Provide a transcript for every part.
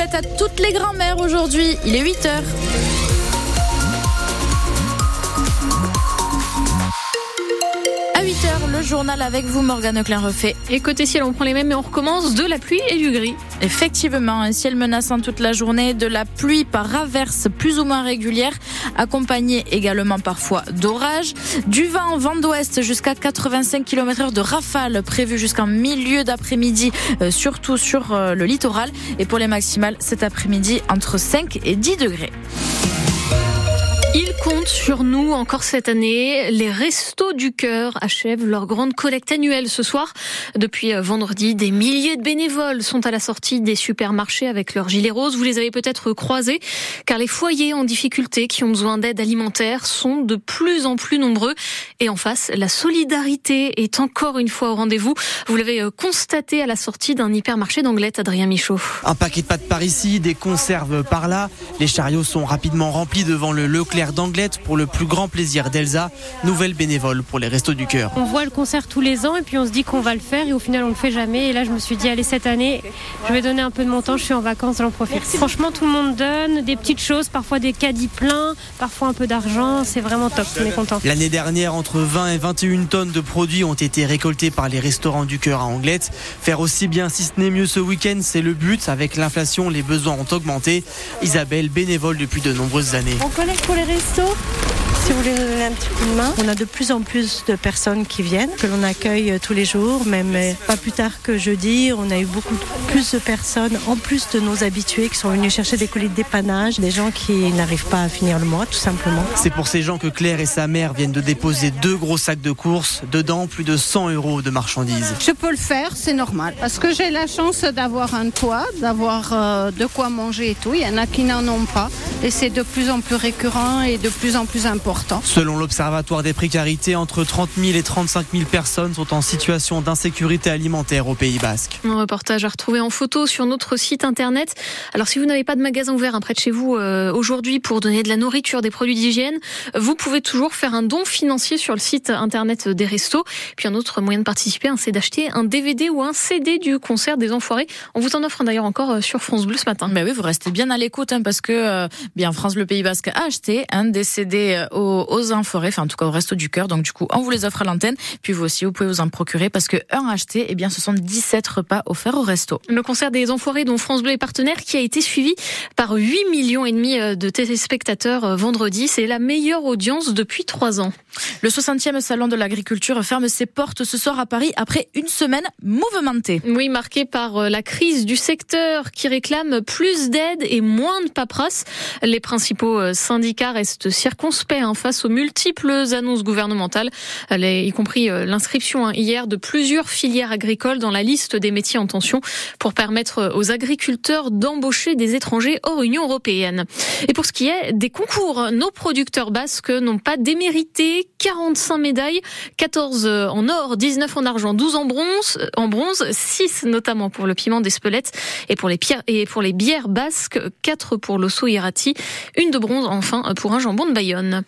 à toutes les grand-mères aujourd'hui. Il est 8 À 8h, le journal avec vous, Morgane Klein-Refait. Et côté ciel, on prend les mêmes, mais on recommence de la pluie et du gris. Effectivement, un ciel menaçant toute la journée, de la pluie par averse plus ou moins régulière, accompagnée également parfois d'orages, du vent, vent d'ouest jusqu'à 85 km heure de rafales prévues jusqu'en milieu d'après-midi, euh, surtout sur euh, le littoral. Et pour les maximales, cet après-midi, entre 5 et 10 degrés. Ils comptent sur nous encore cette année. Les Restos du Cœur achèvent leur grande collecte annuelle ce soir. Depuis euh, vendredi, des milliers de bénévoles sont à la sortie des supermarchés avec leurs gilets roses. Vous les avez peut-être croisés, car les foyers en difficulté qui ont besoin d'aide alimentaire sont de plus en plus nombreux. Et en face, la solidarité est encore une fois au rendez-vous. Vous l'avez euh, constaté à la sortie d'un hypermarché d'Anglette, Adrien Michaud. Un paquet de pâtes par ici, des conserves par là. Les chariots sont rapidement remplis devant le Leclerc d'Anglette pour le plus grand plaisir d'Elsa, nouvelle bénévole pour les Restos du Cœur. On voit le concert tous les ans et puis on se dit qu'on va le faire et au final on le fait jamais. Et là je me suis dit allez cette année je vais donner un peu de mon temps, je suis en vacances, j'en profite. Franchement tout le monde donne des petites choses, parfois des caddies pleins, parfois un peu d'argent, c'est vraiment top, on est content. L'année dernière, entre 20 et 21 tonnes de produits ont été récoltés par les restaurants du cœur à Anglette. Faire aussi bien si ce n'est mieux ce week-end, c'est le but. Avec l'inflation, les besoins ont augmenté. Isabelle, bénévole depuis de nombreuses années. On collecte pour les restos si vous voulez nous donner un petit coup de main. On a de plus en plus de personnes qui viennent, que l'on accueille tous les jours, même euh, pas plus tard que jeudi. On a eu beaucoup plus de personnes, en plus de nos habitués, qui sont venus chercher des colis de dépannage, des gens qui n'arrivent pas à finir le mois, tout simplement. C'est pour ces gens que Claire et sa mère viennent de déposer deux gros sacs de courses, dedans plus de 100 euros de marchandises. Je peux le faire, c'est normal, parce que j'ai la chance d'avoir un toit, d'avoir euh, de quoi manger et tout. Il y en a qui n'en ont pas, et c'est de plus en plus récurrent et de plus en plus important. Selon l'Observatoire des précarités, entre 30 000 et 35 000 personnes sont en situation d'insécurité alimentaire au Pays Basque. Un reportage à retrouver en photo sur notre site internet. Alors si vous n'avez pas de magasin ouvert hein, près de chez vous euh, aujourd'hui pour donner de la nourriture, des produits d'hygiène, vous pouvez toujours faire un don financier sur le site internet des restos. Puis un autre moyen de participer, hein, c'est d'acheter un DVD ou un CD du concert des Enfoirés. On vous en offre d'ailleurs encore euh, sur France Bleu ce matin. Mais oui, vous restez bien à l'écoute hein, parce que euh, bien France Bleu Pays Basque a acheté un des CD aux, aux Inforés, enfin en tout cas au Resto du Cœur. Donc du coup, on vous les offre à l'antenne. Puis vous aussi, vous pouvez vous en procurer parce que un acheté, eh bien, ce sont 17 repas offerts au resto. Le concert des Enfoirés dont France Bleu est partenaire qui a été suivi par 8 millions et demi de téléspectateurs vendredi. C'est la meilleure audience depuis 3 ans. Le 60e salon de l'agriculture ferme ses portes ce soir à Paris après une semaine mouvementée. Oui, marquée par la crise du secteur qui réclame plus d'aide et moins de paperasse. Les principaux syndicats restent circonspects hein, face aux multiples annonces gouvernementales, y compris l'inscription hein, hier de plusieurs filières agricoles dans la liste des métiers en tension pour permettre aux agriculteurs d'embaucher des étrangers hors Union européenne. Et pour ce qui est des concours, nos producteurs basques n'ont pas démérité Merry 45 médailles, 14 en or, 19 en argent, 12 en bronze, en bronze, 6 notamment pour le piment d'Espelette et pour les et pour les bières basques, 4 pour l'osso irati, une de bronze enfin pour un jambon de Bayonne.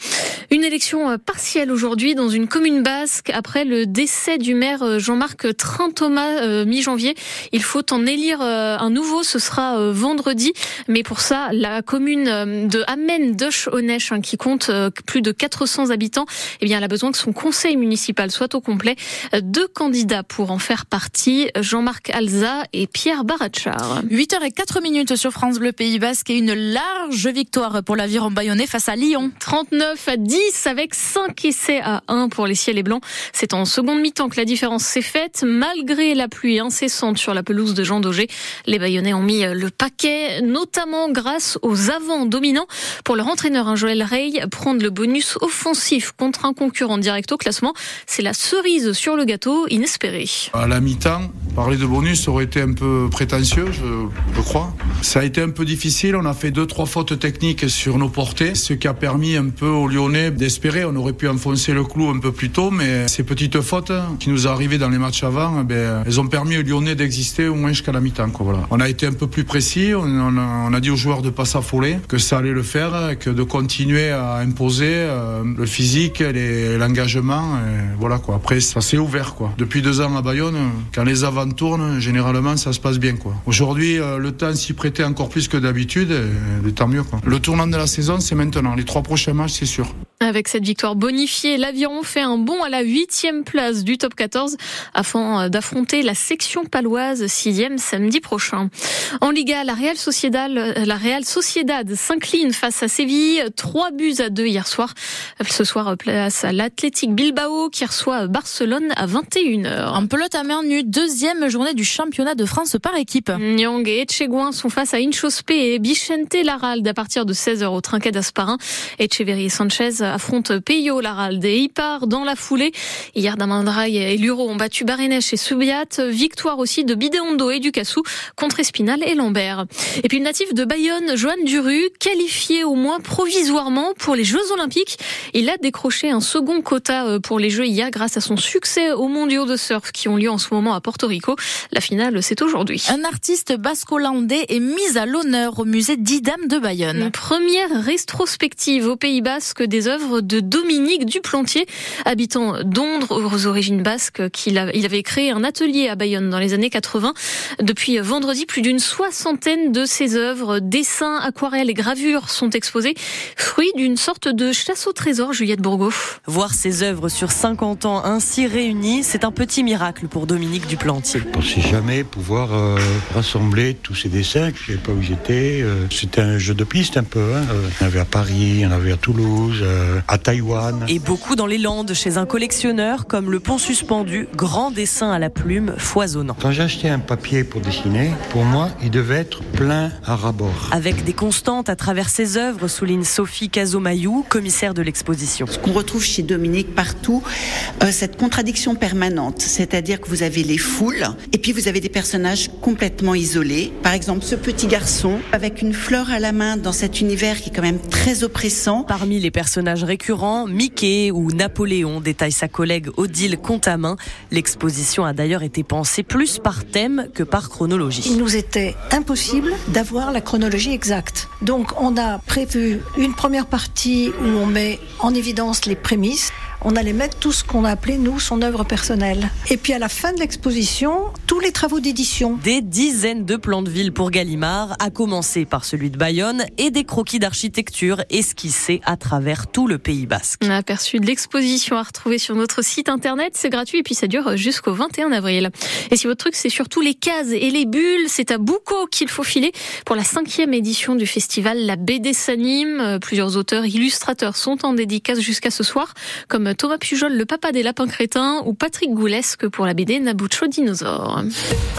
Une élection partielle aujourd'hui dans une commune basque après le décès du maire Jean-Marc Trin-Thomas mi-janvier. Il faut en élire un nouveau, ce sera vendredi. Mais pour ça, la commune de Amen Doche Onesh, qui compte plus de 400 habitants, eh bien, elle a besoin que son conseil municipal soit au complet. Deux candidats pour en faire partie, Jean-Marc Alza et Pierre Baratchar. 8h04 minutes sur France Bleu Pays Basque et une large victoire pour l'aviron bayonnais face à Lyon. 39 à 10 avec 5 essais à 1 pour les ciels et blancs. C'est en seconde mi-temps que la différence s'est faite. Malgré la pluie incessante sur la pelouse de Jean Daugé, les Bayonnais ont mis le paquet, notamment grâce aux avants dominants. Pour leur entraîneur, un Joël Rey, prendre le bonus offensif contre un concurrent direct au classement, c'est la cerise sur le gâteau inespérée. À la mi-temps, parler de bonus aurait été un peu prétentieux, je, crois. Ça a été un peu difficile. On a fait deux, trois fautes techniques sur nos portées, ce qui a permis un peu aux Lyonnais d'espérer. On aurait pu enfoncer le clou un peu plus tôt, mais ces petites fautes qui nous arrivaient dans les matchs avant, eh ben, elles ont permis aux Lyonnais d'exister au moins jusqu'à la mi-temps. On a été un peu plus précis. On, a, dit aux joueurs de pas s'affoler, que ça allait le faire, que de continuer à imposer euh, le physique et l'engagement. Voilà quoi. Après, ça s'est ouvert quoi. Depuis deux ans à Bayonne, quand les avants tournent, généralement ça se passe bien quoi. Aujourd'hui, euh, le temps s'y prêtait encore plus que d'habitude, et tant mieux quoi. Le tournant de la saison, c'est maintenant. Les trois prochains matchs, c'est sûr. Avec cette victoire bonifiée, l'Aviron fait un bond à la huitième place du top 14 afin d'affronter la section paloise sixième samedi prochain. En Liga, la Real Sociedad, la Real Sociedad s'incline face à Séville, trois buts à deux hier soir. Ce soir, place à l'Athletic Bilbao qui reçoit Barcelone à 21h. En pelote à main nue, deuxième journée du championnat de France par équipe. Nyang et Etchegoin sont face à Inchospe et Bichente Laralde à partir de 16h au trinquet d'Asparin. Echeverry et Sanchez affronte Peyo, Laralde et Ipar dans la foulée. Hier, Damandraï et Luro ont battu Barénèche et Subiat. Victoire aussi de Bideondo et Ducassou contre Espinal et Lambert. Et puis le natif de Bayonne, Joanne Duru, qualifié au moins provisoirement pour les Jeux Olympiques. Il a décroché un second quota euh, pour les Jeux hier grâce à son succès aux mondiaux de surf qui ont lieu en ce moment à Porto Rico. La finale, c'est aujourd'hui. Un artiste basco-landais est mis à l'honneur au musée Didam de Bayonne. Une première rétrospective au Pays Basque des œuvres de Dominique Duplantier, habitant d'Ondre aux origines basques. Qu'il il avait créé un atelier à Bayonne dans les années 80. Depuis vendredi, plus d'une soixantaine de ses œuvres, dessins, aquarelles et gravures sont exposés, fruits d'une sorte de chasse au trésor, Juliette Bourgo. Voir ses œuvres sur 50 ans ainsi réunies, c'est un petit miracle pour Dominique Duplantier. Je pensais jamais pouvoir euh, rassembler tous ces dessins, je ne savais pas où j'étais. Euh, C'était un jeu de piste un peu. Hein. Il y en avait à Paris, il y en avait à Toulouse. Euh, à Taïwan. Et beaucoup dans les Landes chez un collectionneur comme le pont suspendu, grand dessin à la plume, foisonnant. Quand j'achetais un papier pour dessiner, pour moi, il devait être plein à rabord. Avec des constantes à travers ses œuvres, souligne Sophie Cazomayou, commissaire de l'exposition. Ce qu'on retrouve chez Dominique partout, euh, cette contradiction permanente, c'est-à-dire que vous avez les foules et puis vous avez des personnages complètement isolés. Par exemple, ce petit garçon avec une fleur à la main dans cet univers qui est quand même très oppressant. Parmi les personnages récurrent, Mickey ou Napoléon, détaille sa collègue Odile Contamin. L'exposition a d'ailleurs été pensée plus par thème que par chronologie. Il nous était impossible d'avoir la chronologie exacte. Donc on a prévu une première partie où on met en évidence les prémices on allait mettre tout ce qu'on a appelé, nous, son œuvre personnelle. Et puis à la fin de l'exposition, tous les travaux d'édition. Des dizaines de plans de ville pour Gallimard, à commencer par celui de Bayonne, et des croquis d'architecture esquissés à travers tout le Pays Basque. Un aperçu de l'exposition à retrouver sur notre site internet, c'est gratuit et puis ça dure jusqu'au 21 avril. Et si votre truc c'est surtout les cases et les bulles, c'est à Boucault qu'il faut filer pour la cinquième édition du festival La BD s'anime. Plusieurs auteurs, illustrateurs sont en dédicace jusqu'à ce soir, comme Thomas Pujol, le papa des lapins crétins, ou Patrick Goulesque pour la BD Nabucco Dinosaure.